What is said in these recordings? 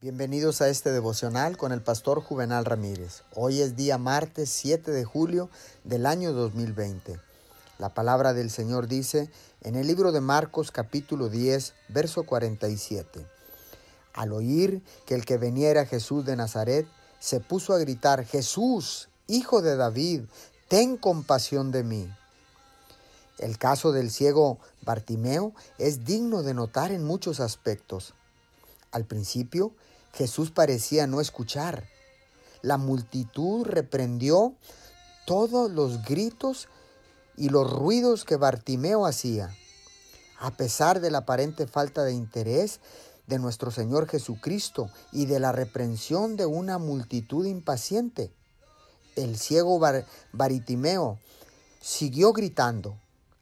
Bienvenidos a este devocional con el pastor Juvenal Ramírez. Hoy es día martes 7 de julio del año 2020. La palabra del Señor dice en el libro de Marcos capítulo 10, verso 47. Al oír que el que veniera Jesús de Nazaret, se puso a gritar, Jesús, hijo de David, ten compasión de mí. El caso del ciego Bartimeo es digno de notar en muchos aspectos. Al principio, Jesús parecía no escuchar. La multitud reprendió todos los gritos y los ruidos que Bartimeo hacía. A pesar de la aparente falta de interés de nuestro Señor Jesucristo y de la reprensión de una multitud impaciente, el ciego Bartimeo siguió gritando.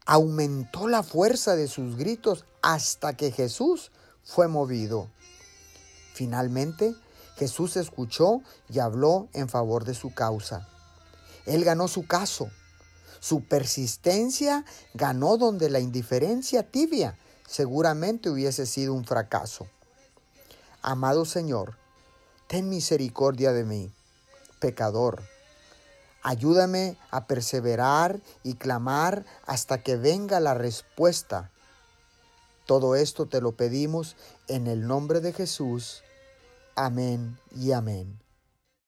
Aumentó la fuerza de sus gritos hasta que Jesús fue movido. Finalmente, Jesús escuchó y habló en favor de su causa. Él ganó su caso. Su persistencia ganó donde la indiferencia tibia seguramente hubiese sido un fracaso. Amado Señor, ten misericordia de mí, pecador. Ayúdame a perseverar y clamar hasta que venga la respuesta. Todo esto te lo pedimos en el nombre de Jesús. Amén y amén.